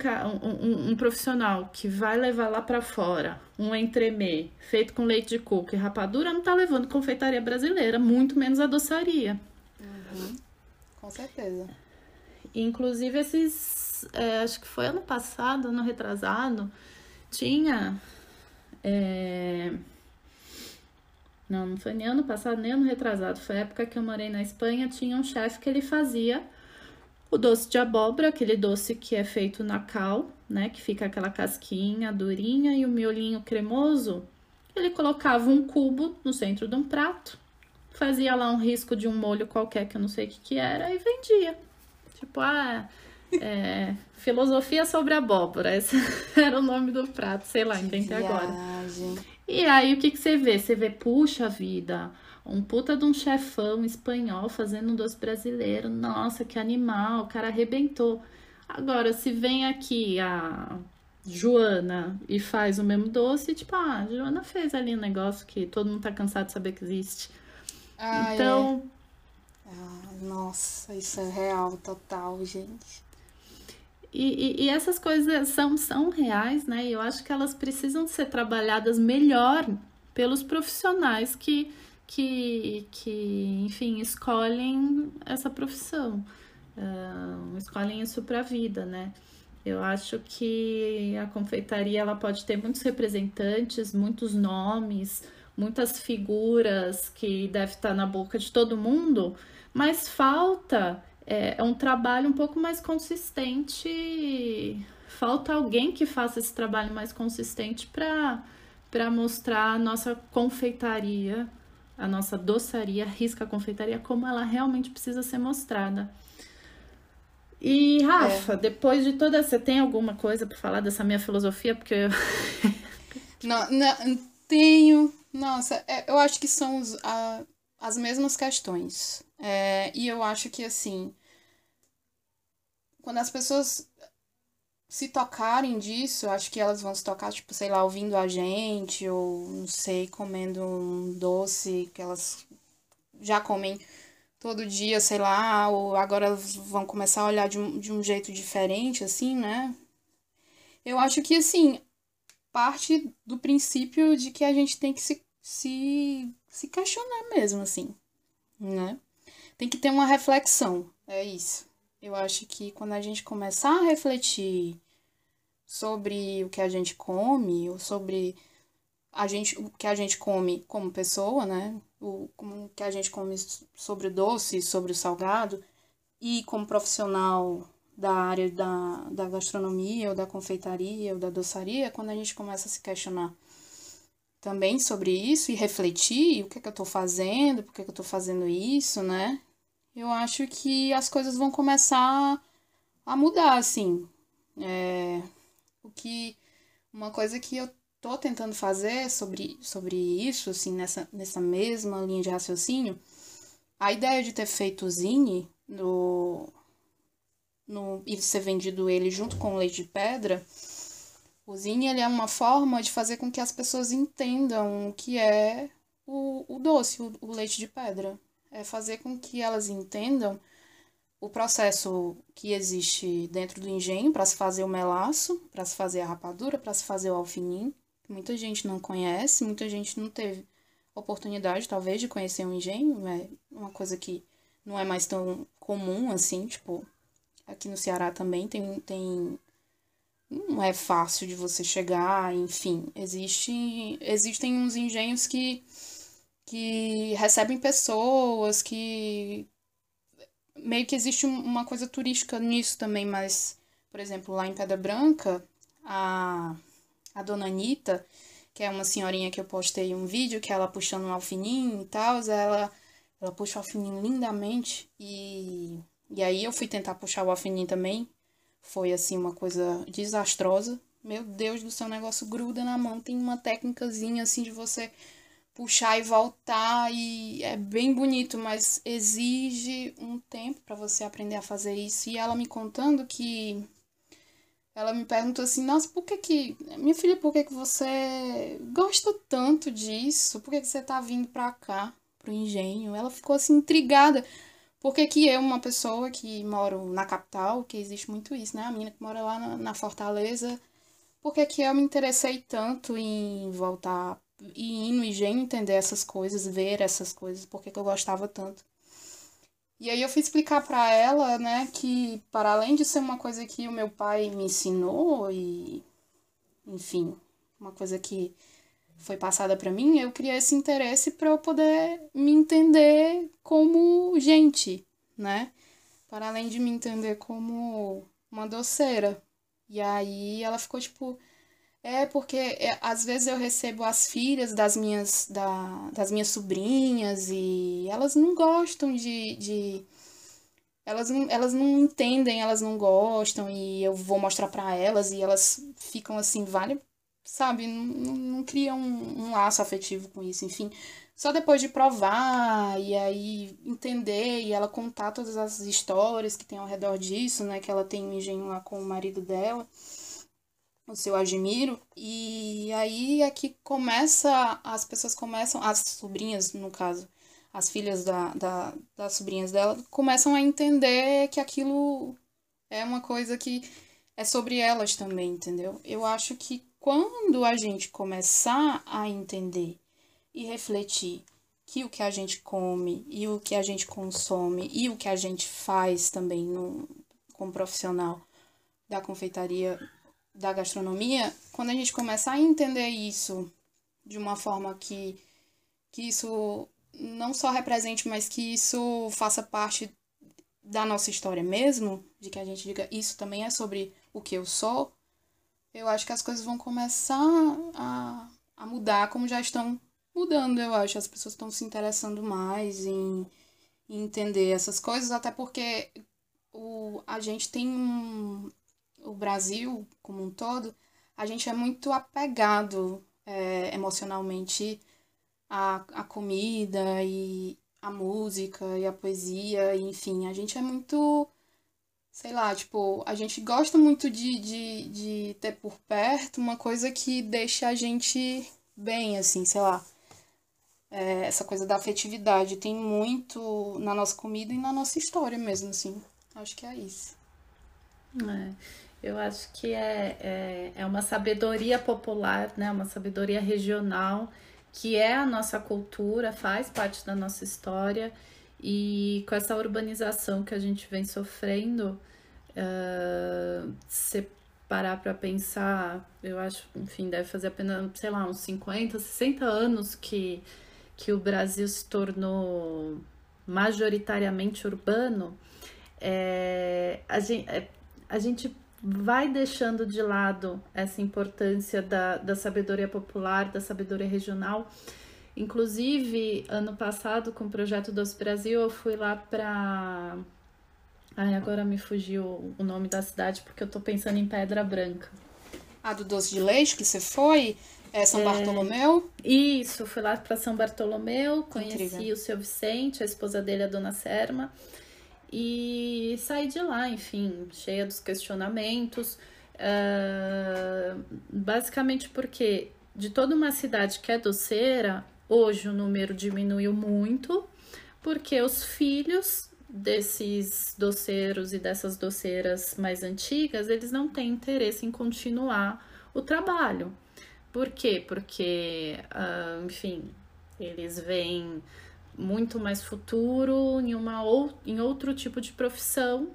um, um, profissional que vai levar lá para fora um entremê feito com leite de coco e rapadura não tá levando confeitaria brasileira, muito menos a doçaria. Uhum. Com certeza. Inclusive esses, é, acho que foi ano passado, ano retrasado, tinha é... Não, não foi nem ano passado, nem ano retrasado. Foi a época que eu morei na Espanha. Tinha um chefe que ele fazia o doce de abóbora, aquele doce que é feito na cal, né? Que fica aquela casquinha durinha e o miolinho cremoso. Ele colocava um cubo no centro de um prato, fazia lá um risco de um molho qualquer que eu não sei o que, que era e vendia. Tipo, ah, é, filosofia sobre abóbora. Esse era o nome do prato, sei lá, inventei agora. E aí o que, que você vê? Você vê, puxa vida, um puta de um chefão espanhol fazendo um doce brasileiro. Nossa, que animal, o cara arrebentou. Agora, se vem aqui a Joana e faz o mesmo doce, tipo, ah, a Joana fez ali um negócio que todo mundo tá cansado de saber que existe. Ah, então. É. Ah, nossa, isso é real, total, gente. E, e, essas coisas são, são reais, né? E eu acho que elas precisam ser trabalhadas melhor pelos profissionais que que, que enfim, escolhem essa profissão, uh, escolhem isso para a vida, né? Eu acho que a confeitaria ela pode ter muitos representantes, muitos nomes, muitas figuras que deve estar na boca de todo mundo, mas falta é, é um trabalho um pouco mais consistente. Falta alguém que faça esse trabalho mais consistente para mostrar a nossa confeitaria a nossa doçaria, risca a confeitaria como ela realmente precisa ser mostrada. E Rafa, é. depois de toda você tem alguma coisa para falar dessa minha filosofia porque eu... não, não, tenho. Nossa, é, eu acho que são os, a, as mesmas questões. É, e eu acho que assim, quando as pessoas se tocarem disso, acho que elas vão se tocar, tipo, sei lá, ouvindo a gente, ou não sei, comendo um doce que elas já comem todo dia, sei lá, ou agora vão começar a olhar de um, de um jeito diferente, assim, né? Eu acho que, assim, parte do princípio de que a gente tem que se, se, se questionar mesmo, assim, né? Tem que ter uma reflexão, é isso. Eu acho que quando a gente começar a refletir sobre o que a gente come, ou sobre a gente, o que a gente come como pessoa, né? O, como que a gente come sobre o doce, sobre o salgado, e como profissional da área da, da gastronomia, ou da confeitaria, ou da doçaria, quando a gente começa a se questionar também sobre isso e refletir o que, é que eu estou fazendo, por que, é que eu estou fazendo isso, né? Eu acho que as coisas vão começar a mudar, assim. É, o que uma coisa que eu tô tentando fazer sobre, sobre isso, assim, nessa, nessa mesma linha de raciocínio, a ideia de ter feito o Zine no, no, e ser vendido ele junto com o leite de pedra, o Zine ele é uma forma de fazer com que as pessoas entendam o que é o, o doce, o, o leite de pedra. É fazer com que elas entendam o processo que existe dentro do engenho para se fazer o melaço, para se fazer a rapadura, para se fazer o alfinim, muita gente não conhece, muita gente não teve oportunidade, talvez, de conhecer um engenho, é uma coisa que não é mais tão comum assim, tipo, aqui no Ceará também tem, tem não é fácil de você chegar, enfim, existe, existem uns engenhos que, que recebem pessoas, que meio que existe uma coisa turística nisso também, mas, por exemplo, lá em Pedra Branca, a, a dona Anitta, que é uma senhorinha que eu postei um vídeo, que ela puxando um alfininho e tal, ela, ela puxa o alfininho lindamente, e, e aí eu fui tentar puxar o alfininho também, foi assim uma coisa desastrosa. Meu Deus do céu, o negócio gruda na mão, tem uma técnicazinha assim de você puxar e voltar e é bem bonito, mas exige um tempo para você aprender a fazer isso. E ela me contando que ela me perguntou assim: "Nossa, por que que minha filha, por que que você gosta tanto disso? Por que que você tá vindo para cá, pro engenho?" Ela ficou assim intrigada. Porque que eu, uma pessoa que moro na capital, que existe muito isso, né? A menina que mora lá na, na Fortaleza, por que que eu me interessei tanto em voltar e no engenho entender essas coisas, ver essas coisas, porque que eu gostava tanto. E aí eu fui explicar para ela, né, que para além de ser uma coisa que o meu pai me ensinou e enfim, uma coisa que foi passada para mim, eu criei esse interesse para eu poder me entender como gente, né? Para além de me entender como uma doceira. E aí ela ficou tipo, é porque é, às vezes eu recebo as filhas das minhas, da, das minhas sobrinhas e elas não gostam de, de elas não, elas não entendem, elas não gostam e eu vou mostrar para elas e elas ficam assim, vale, sabe, não, não criam um, um laço afetivo com isso, enfim. Só depois de provar e aí entender e ela contar todas as histórias que tem ao redor disso, né, que ela tem um engenho lá com o marido dela o seu Admiro. E aí é que começa, as pessoas começam, as sobrinhas, no caso, as filhas da, da, das sobrinhas dela, começam a entender que aquilo é uma coisa que é sobre elas também, entendeu? Eu acho que quando a gente começar a entender e refletir que o que a gente come e o que a gente consome e o que a gente faz também no, como profissional da confeitaria da gastronomia, quando a gente começar a entender isso de uma forma que, que isso não só represente, mas que isso faça parte da nossa história mesmo, de que a gente diga isso também é sobre o que eu sou, eu acho que as coisas vão começar a, a mudar como já estão mudando, eu acho. As pessoas estão se interessando mais em, em entender essas coisas, até porque o, a gente tem um, o Brasil como um todo, a gente é muito apegado é, emocionalmente à, à comida e à música e à poesia, e, enfim, a gente é muito, sei lá, tipo, a gente gosta muito de, de, de ter por perto uma coisa que deixa a gente bem, assim, sei lá. É, essa coisa da afetividade tem muito na nossa comida e na nossa história mesmo, assim. Acho que é isso. É. Eu acho que é, é, é uma sabedoria popular, né? uma sabedoria regional, que é a nossa cultura, faz parte da nossa história E com essa urbanização que a gente vem sofrendo, uh, se parar para pensar, eu acho, enfim, deve fazer apenas, sei lá, uns 50, 60 anos que, que o Brasil se tornou majoritariamente urbano, é, a, gente, é, a gente vai deixando de lado essa importância da, da sabedoria popular, da sabedoria regional. Inclusive, ano passado, com o projeto Doce Brasil, eu fui lá para. Ai, agora me fugiu o nome da cidade porque eu tô pensando em Pedra Branca. Ah, do doce de leite que você foi? É São é... Bartolomeu? Isso, fui lá para São Bartolomeu, conheci Incrível. o seu Vicente, a esposa dele, a dona Serma, e saí de lá, enfim, cheia dos questionamentos. Uh, basicamente porque de toda uma cidade que é doceira, hoje o número diminuiu muito, porque os filhos desses doceiros e dessas doceiras mais antigas, eles não têm interesse em continuar o trabalho. Por quê? Porque, uh, enfim, eles veem muito mais futuro em, uma ou, em outro tipo de profissão,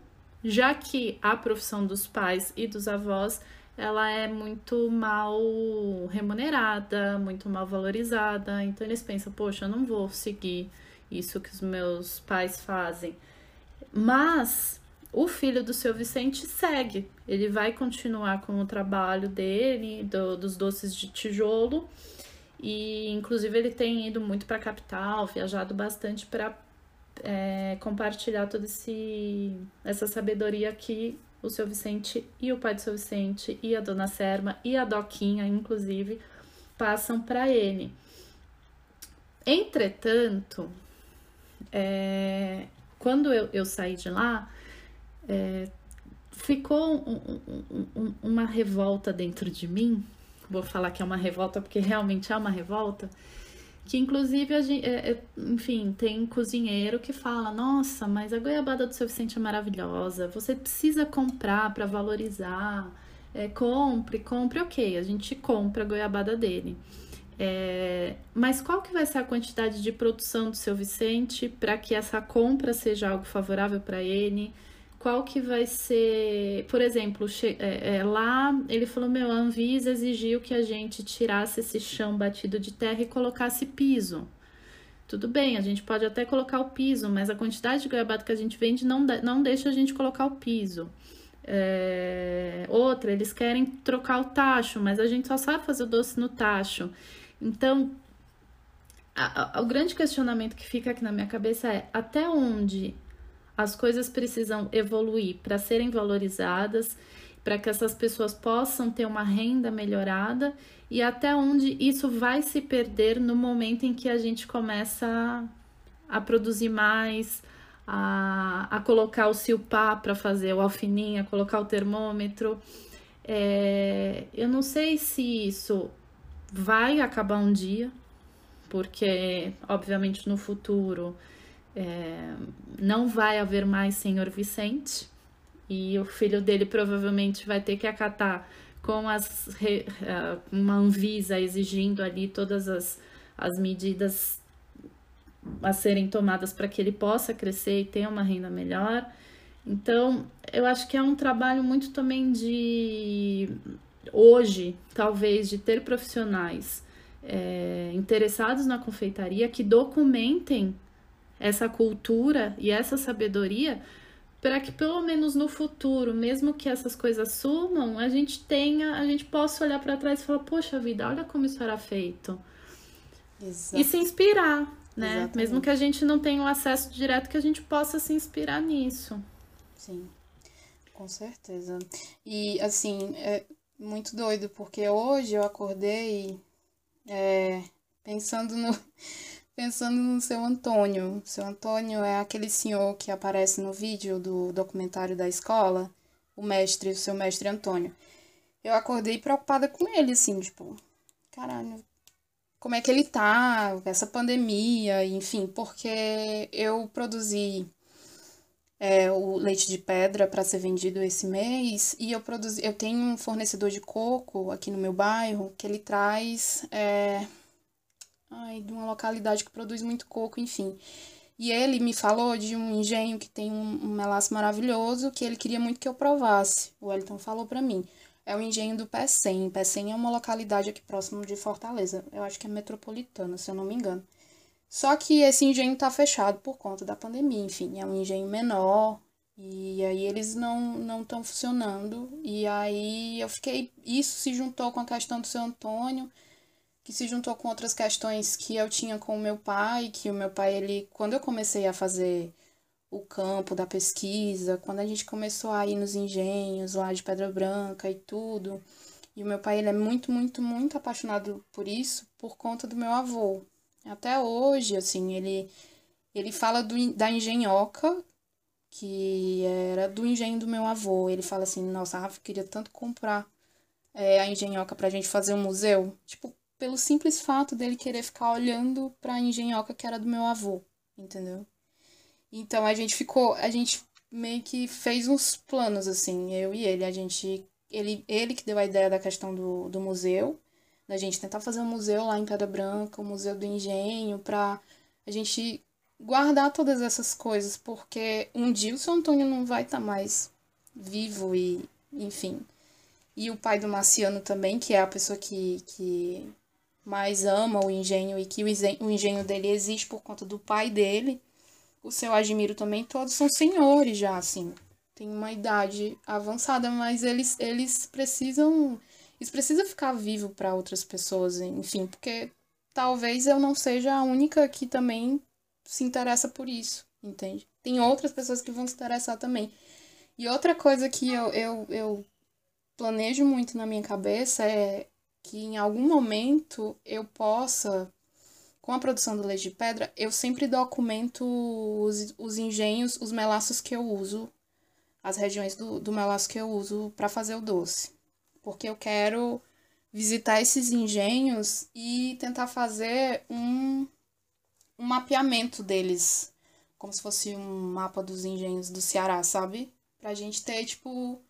já que a profissão dos pais e dos avós ela é muito mal remunerada, muito mal valorizada. Então eles pensam, poxa, eu não vou seguir isso que os meus pais fazem. Mas o filho do seu Vicente segue. Ele vai continuar com o trabalho dele, do, dos doces de tijolo. E inclusive ele tem ido muito para a capital, viajado bastante para é, compartilhar toda essa sabedoria que o seu Vicente e o pai do seu Vicente e a dona Serma e a Doquinha, inclusive, passam para ele. Entretanto, é, quando eu, eu saí de lá, é, ficou um, um, um, uma revolta dentro de mim. Vou falar que é uma revolta porque realmente é uma revolta. Que inclusive, gente, é, é, enfim, tem cozinheiro que fala: Nossa, mas a goiabada do seu Vicente é maravilhosa, você precisa comprar para valorizar. É, compre, compre, ok, a gente compra a goiabada dele. É, mas qual que vai ser a quantidade de produção do seu Vicente para que essa compra seja algo favorável para ele? Qual que vai ser, por exemplo, é, é, lá ele falou, meu, a Anvisa exigiu que a gente tirasse esse chão batido de terra e colocasse piso. Tudo bem, a gente pode até colocar o piso, mas a quantidade de goiabada que a gente vende não, não deixa a gente colocar o piso. É... Outra, eles querem trocar o tacho, mas a gente só sabe fazer o doce no tacho. Então, a, a, o grande questionamento que fica aqui na minha cabeça é até onde as coisas precisam evoluir para serem valorizadas, para que essas pessoas possam ter uma renda melhorada e até onde isso vai se perder no momento em que a gente começa a, produzir mais, a, a colocar o silpá para fazer o alfininho, a colocar o termômetro. É, eu não sei se isso vai acabar um dia, porque obviamente no futuro é, não vai haver mais senhor Vicente e o filho dele provavelmente vai ter que acatar com as uma Anvisa exigindo ali todas as, as medidas a serem tomadas para que ele possa crescer e ter uma renda melhor. Então, eu acho que é um trabalho muito também de hoje, talvez, de ter profissionais é, interessados na confeitaria que documentem essa cultura e essa sabedoria para que pelo menos no futuro, mesmo que essas coisas sumam, a gente tenha, a gente possa olhar para trás e falar, poxa vida, olha como isso era feito. Exato. E se inspirar, né? Exatamente. Mesmo que a gente não tenha o acesso direto, que a gente possa se inspirar nisso. Sim, com certeza. E assim, é muito doido, porque hoje eu acordei é, pensando no pensando no seu Antônio. O seu Antônio é aquele senhor que aparece no vídeo do documentário da escola, o mestre, o seu mestre Antônio. Eu acordei preocupada com ele, assim, tipo, caralho, como é que ele tá, essa pandemia, enfim, porque eu produzi é, o leite de pedra para ser vendido esse mês e eu produzi, eu tenho um fornecedor de coco aqui no meu bairro que ele traz é, ai, de uma localidade que produz muito coco, enfim. E ele me falou de um engenho que tem um, um melaço maravilhoso que ele queria muito que eu provasse. O Wellington falou para mim. É o engenho do Pecém. Pecém é uma localidade aqui próximo de Fortaleza. Eu acho que é metropolitana, se eu não me engano. Só que esse engenho está fechado por conta da pandemia. Enfim, é um engenho menor. E aí eles não não estão funcionando. E aí eu fiquei. Isso se juntou com a questão do seu Antônio que se juntou com outras questões que eu tinha com o meu pai, que o meu pai, ele, quando eu comecei a fazer o campo da pesquisa, quando a gente começou a ir nos engenhos lá de Pedra Branca e tudo, e o meu pai, ele é muito, muito, muito apaixonado por isso, por conta do meu avô. Até hoje, assim, ele, ele fala do, da engenhoca, que era do engenho do meu avô. Ele fala assim, nossa, Rafa, queria tanto comprar é, a engenhoca pra gente fazer um museu. Tipo, pelo simples fato dele querer ficar olhando para a engenhoca que era do meu avô, entendeu? Então a gente ficou, a gente meio que fez uns planos assim, eu e ele, a gente ele ele que deu a ideia da questão do, do museu, da gente tentar fazer um museu lá em Pedra Branca, o um museu do engenho, para a gente guardar todas essas coisas, porque um dia o seu Antônio não vai estar tá mais vivo e, enfim. E o pai do Marciano também, que é a pessoa que, que mas ama o engenho e que o engenho dele existe por conta do pai dele. O seu Admiro também, todos são senhores já, assim. Tem uma idade avançada, mas eles, eles precisam. Eles precisam ficar vivo para outras pessoas, enfim, porque talvez eu não seja a única que também se interessa por isso, entende? Tem outras pessoas que vão se interessar também. E outra coisa que eu, eu, eu planejo muito na minha cabeça é que em algum momento eu possa, com a produção do leite de pedra, eu sempre documento os, os engenhos, os melaços que eu uso, as regiões do, do melaço que eu uso para fazer o doce. Porque eu quero visitar esses engenhos e tentar fazer um, um mapeamento deles, como se fosse um mapa dos engenhos do Ceará, sabe? Pra gente ter, tipo,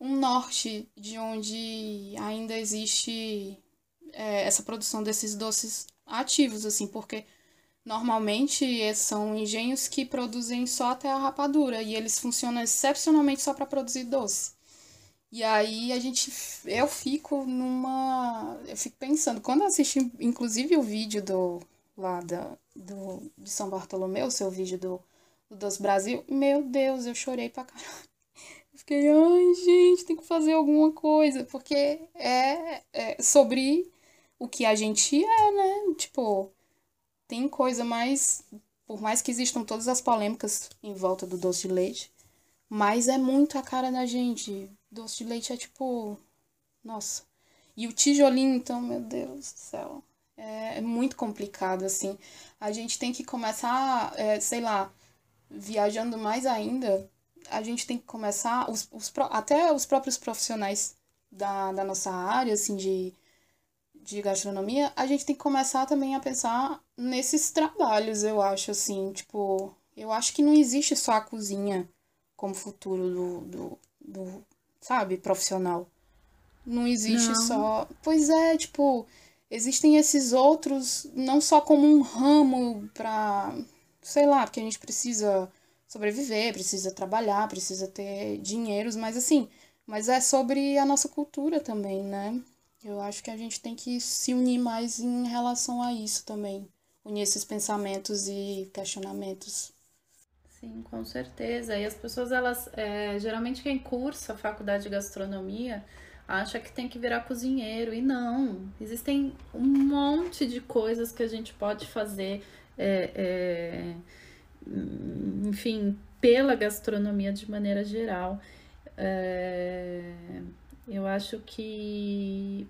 um norte de onde ainda existe é, essa produção desses doces ativos, assim, porque normalmente são engenhos que produzem só até a rapadura e eles funcionam excepcionalmente só para produzir doce. E aí a gente, eu fico numa, eu fico pensando, quando eu assisti inclusive o vídeo do lá da, do de São Bartolomeu, o seu vídeo do, do Doce Brasil, meu Deus, eu chorei pra caralho. Fiquei, ai, gente, tem que fazer alguma coisa, porque é, é sobre o que a gente é, né? Tipo, tem coisa mais. Por mais que existam todas as polêmicas em volta do doce de leite, mas é muito a cara da gente. Doce de leite é tipo. Nossa. E o tijolinho, então, meu Deus do céu. É, é muito complicado, assim. A gente tem que começar, é, sei lá, viajando mais ainda a gente tem que começar, os, os, até os próprios profissionais da, da nossa área, assim, de, de gastronomia, a gente tem que começar também a pensar nesses trabalhos, eu acho, assim, tipo, eu acho que não existe só a cozinha como futuro do, do, do sabe, profissional. Não existe não. só. Pois é, tipo, existem esses outros, não só como um ramo pra, sei lá, porque a gente precisa sobreviver, precisa trabalhar, precisa ter dinheiros, mas assim, mas é sobre a nossa cultura também, né? Eu acho que a gente tem que se unir mais em relação a isso também, unir esses pensamentos e questionamentos. Sim, com certeza. E as pessoas, elas, é, geralmente quem cursa a faculdade de gastronomia acha que tem que virar cozinheiro e não. Existem um monte de coisas que a gente pode fazer. É, é enfim, pela gastronomia de maneira geral. É, eu acho que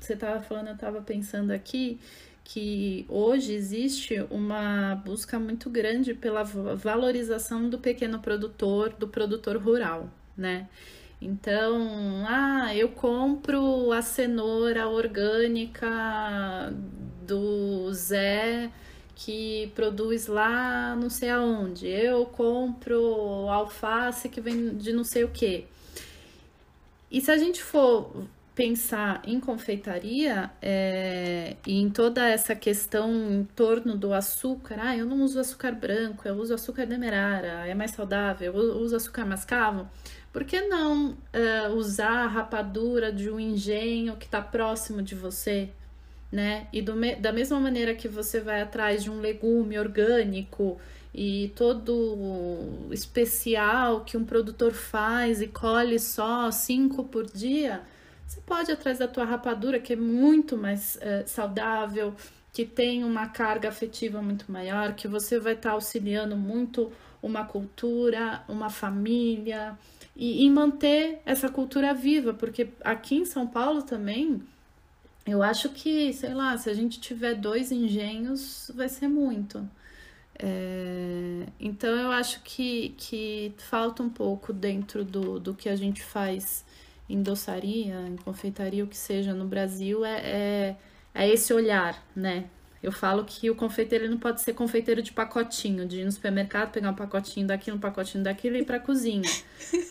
você estava falando, eu estava pensando aqui que hoje existe uma busca muito grande pela valorização do pequeno produtor, do produtor rural, né? Então, ah, eu compro a cenoura orgânica do Zé que produz lá não sei aonde. Eu compro alface que vem de não sei o que. E se a gente for pensar em confeitaria é, e em toda essa questão em torno do açúcar, ah, eu não uso açúcar branco, eu uso açúcar demerara, é mais saudável, eu uso açúcar mascavo, por que não uh, usar a rapadura de um engenho que está próximo de você? Né? E do, da mesma maneira que você vai atrás de um legume orgânico e todo especial que um produtor faz e colhe só cinco por dia, você pode ir atrás da tua rapadura, que é muito mais uh, saudável, que tem uma carga afetiva muito maior, que você vai estar tá auxiliando muito uma cultura, uma família, e, e manter essa cultura viva, porque aqui em São Paulo também, eu acho que, sei lá, se a gente tiver dois engenhos, vai ser muito. É, então eu acho que, que falta um pouco dentro do, do que a gente faz em doçaria, em confeitaria, o que seja no Brasil, é, é, é esse olhar, né? Eu falo que o confeiteiro não pode ser confeiteiro de pacotinho, de ir no supermercado, pegar um pacotinho daqui, um pacotinho daquilo e ir para cozinha.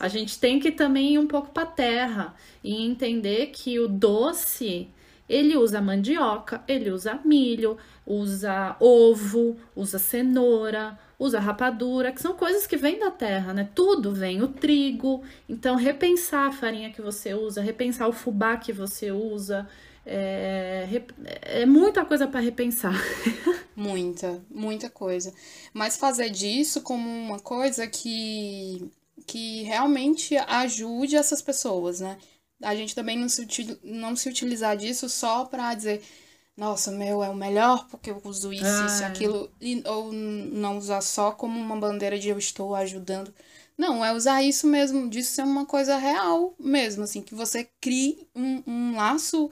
A gente tem que também ir um pouco para terra e entender que o doce, ele usa mandioca, ele usa milho, usa ovo, usa cenoura, usa rapadura, que são coisas que vêm da terra, né? Tudo vem, o trigo. Então, repensar a farinha que você usa, repensar o fubá que você usa, é, é muita coisa para repensar. muita, muita coisa. Mas fazer disso como uma coisa que, que realmente ajude essas pessoas, né? A gente também não se, não se utilizar disso só para dizer, nossa, meu é o melhor porque eu uso isso, ah, isso, aquilo, e, ou não usar só como uma bandeira de eu estou ajudando. Não, é usar isso mesmo, disso ser uma coisa real mesmo, assim, que você crie um, um laço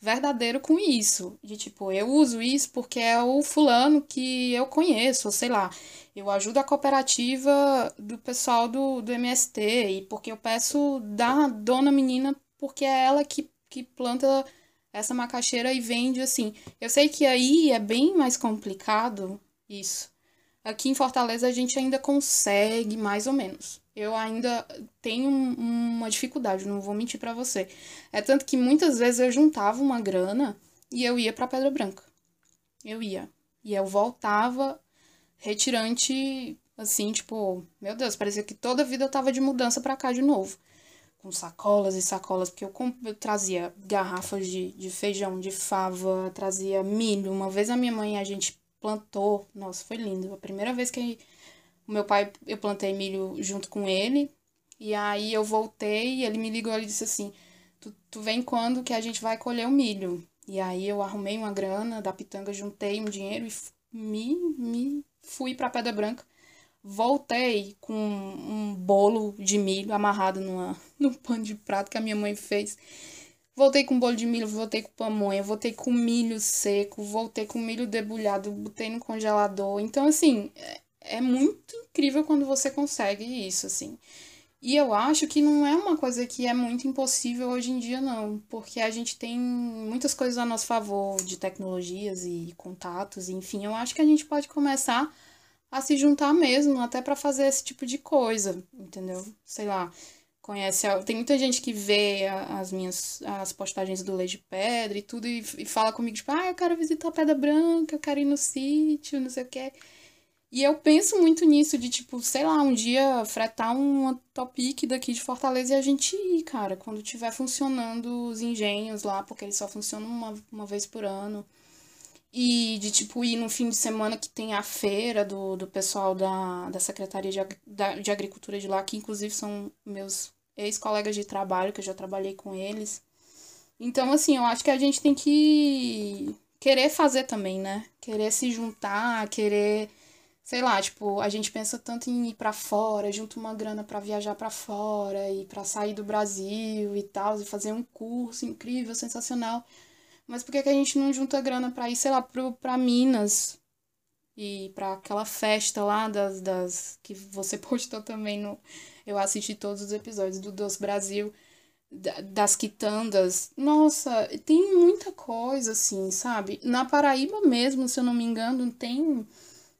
verdadeiro com isso. De tipo, eu uso isso porque é o fulano que eu conheço, ou sei lá. Eu ajudo a cooperativa do pessoal do, do MST e porque eu peço da dona menina porque é ela que, que planta essa macaxeira e vende assim. Eu sei que aí é bem mais complicado isso. Aqui em Fortaleza a gente ainda consegue mais ou menos eu ainda tenho uma dificuldade, não vou mentir para você. É tanto que muitas vezes eu juntava uma grana e eu ia para Pedra Branca. Eu ia. E eu voltava retirante, assim, tipo, meu Deus, parecia que toda a vida eu tava de mudança para cá de novo. Com sacolas e sacolas, porque eu, eu trazia garrafas de, de feijão, de fava, trazia milho. Uma vez a minha mãe a gente plantou, nossa, foi lindo. A primeira vez que o meu pai, eu plantei milho junto com ele. E aí eu voltei e ele me ligou e disse assim: tu, tu vem quando que a gente vai colher o milho? E aí eu arrumei uma grana da pitanga, juntei um dinheiro e me, me fui para Pedra Branca. Voltei com um bolo de milho amarrado numa, num pano de prato que a minha mãe fez. Voltei com bolo de milho, voltei com pamonha, voltei com milho seco, voltei com milho debulhado, botei no congelador. Então, assim, é muito incrível quando você consegue isso, assim. E eu acho que não é uma coisa que é muito impossível hoje em dia, não, porque a gente tem muitas coisas a nosso favor de tecnologias e contatos, enfim, eu acho que a gente pode começar a se juntar mesmo, até para fazer esse tipo de coisa, entendeu? Sei lá, conhece, tem muita gente que vê as minhas as postagens do Lei de Pedra e tudo e, e fala comigo tipo, ah, eu quero visitar a Pedra Branca, eu quero ir no sítio, não sei o que. E eu penso muito nisso, de tipo, sei lá, um dia fretar um topic daqui de Fortaleza e a gente ir, cara, quando tiver funcionando os engenhos lá, porque eles só funcionam uma, uma vez por ano. E de tipo ir no fim de semana que tem a feira do, do pessoal da, da Secretaria de, da, de Agricultura de lá, que inclusive são meus ex-colegas de trabalho, que eu já trabalhei com eles. Então, assim, eu acho que a gente tem que querer fazer também, né? Querer se juntar, querer sei lá, tipo, a gente pensa tanto em ir para fora, junto uma grana para viajar para fora e para sair do Brasil e tal, e fazer um curso incrível, sensacional. Mas por que, que a gente não junta grana para ir, sei lá, pro, pra Minas e para aquela festa lá das, das que você postou também no eu assisti todos os episódios do Doce Brasil das quitandas. Nossa, tem muita coisa assim, sabe? Na Paraíba mesmo, se eu não me engano, tem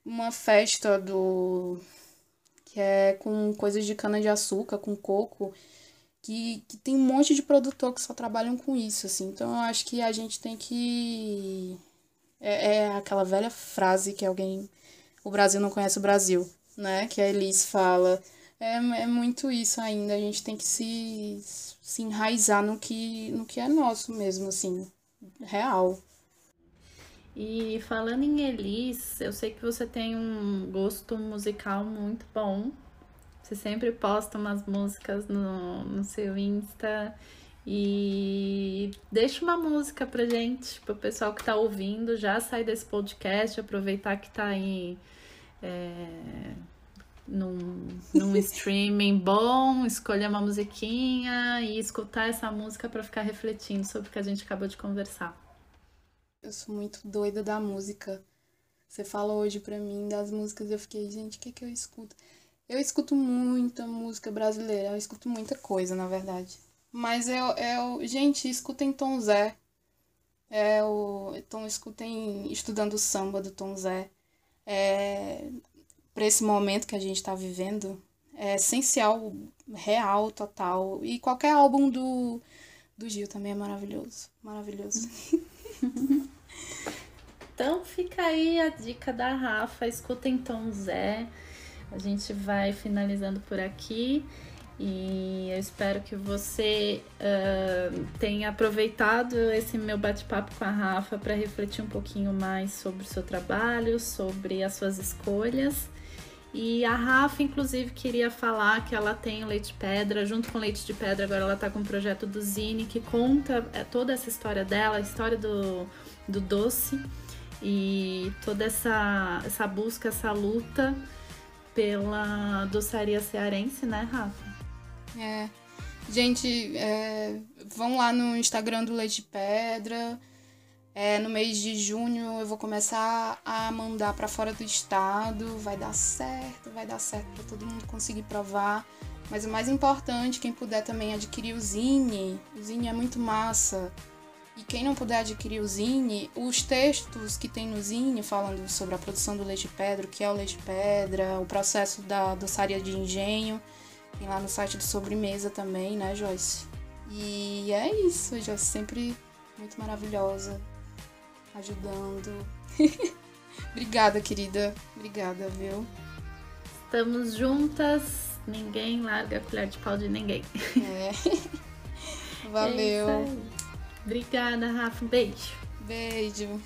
uma festa do. que é com coisas de cana-de-açúcar, com coco. Que, que tem um monte de produtor que só trabalham com isso, assim. Então eu acho que a gente tem que. É, é aquela velha frase que alguém. O Brasil não conhece o Brasil, né? Que a Elis fala. É, é muito isso ainda. A gente tem que se, se enraizar no que, no que é nosso mesmo, assim. Real. E falando em Elis, eu sei que você tem um gosto musical muito bom. Você sempre posta umas músicas no, no seu Insta. E deixa uma música pra gente, pro pessoal que tá ouvindo, já sair desse podcast, aproveitar que tá aí é, num, num streaming bom, escolher uma musiquinha e escutar essa música para ficar refletindo sobre o que a gente acabou de conversar. Eu sou muito doida da música. Você falou hoje pra mim das músicas, eu fiquei, gente, o que, que eu escuto? Eu escuto muita música brasileira, eu escuto muita coisa, na verdade. Mas eu, eu gente, escutem Tom Zé. É o, então escutem Estudando Samba do Tom Zé. É, para esse momento que a gente está vivendo, é essencial, real, total. E qualquer álbum do, do Gil também é maravilhoso. Maravilhoso. então fica aí a dica da Rafa, escutem Tom Zé. A gente vai finalizando por aqui e eu espero que você uh, tenha aproveitado esse meu bate-papo com a Rafa para refletir um pouquinho mais sobre o seu trabalho, sobre as suas escolhas. E a Rafa, inclusive, queria falar que ela tem o Leite Pedra, junto com o Leite de Pedra, agora ela está com o projeto do Zine, que conta é, toda essa história dela, a história do, do doce e toda essa, essa busca, essa luta pela doçaria cearense, né, Rafa? É. Gente, é, vão lá no Instagram do Leite Pedra. É, no mês de junho eu vou começar a mandar para fora do estado. Vai dar certo, vai dar certo para todo mundo conseguir provar. Mas o mais importante, quem puder também adquirir o Zine. O Zine é muito massa. E quem não puder adquirir o Zine, os textos que tem no Zine falando sobre a produção do leite pedra, o que é o leite pedra, o processo da doçaria de engenho, tem lá no site do Sobremesa também, né, Joyce? E é isso, Joyce sempre muito maravilhosa, ajudando. Obrigada, querida. Obrigada, viu? Estamos juntas, ninguém larga a colher de pau de ninguém. É. Valeu. É Obrigada, Rafa. Um beijo. Beijo.